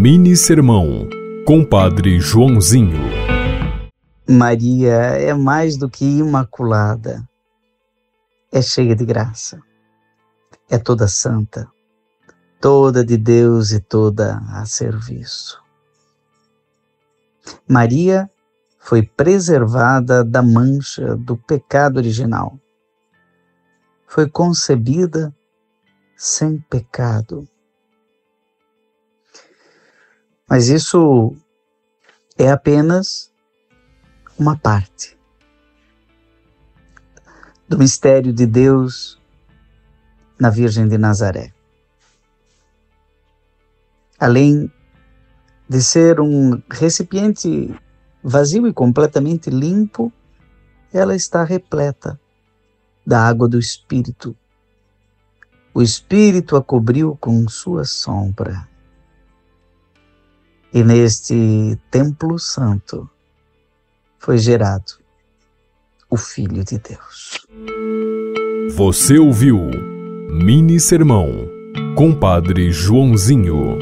Mini Sermão, Compadre Joãozinho. Maria é mais do que imaculada, é cheia de graça, é toda santa, toda de Deus e toda a serviço. Maria foi preservada da mancha do pecado original. Foi concebida sem pecado. Mas isso é apenas uma parte do mistério de Deus na Virgem de Nazaré. Além de ser um recipiente vazio e completamente limpo, ela está repleta da água do Espírito o Espírito a cobriu com sua sombra. E neste templo santo foi gerado o Filho de Deus. Você ouviu Mini Sermão, Compadre Joãozinho.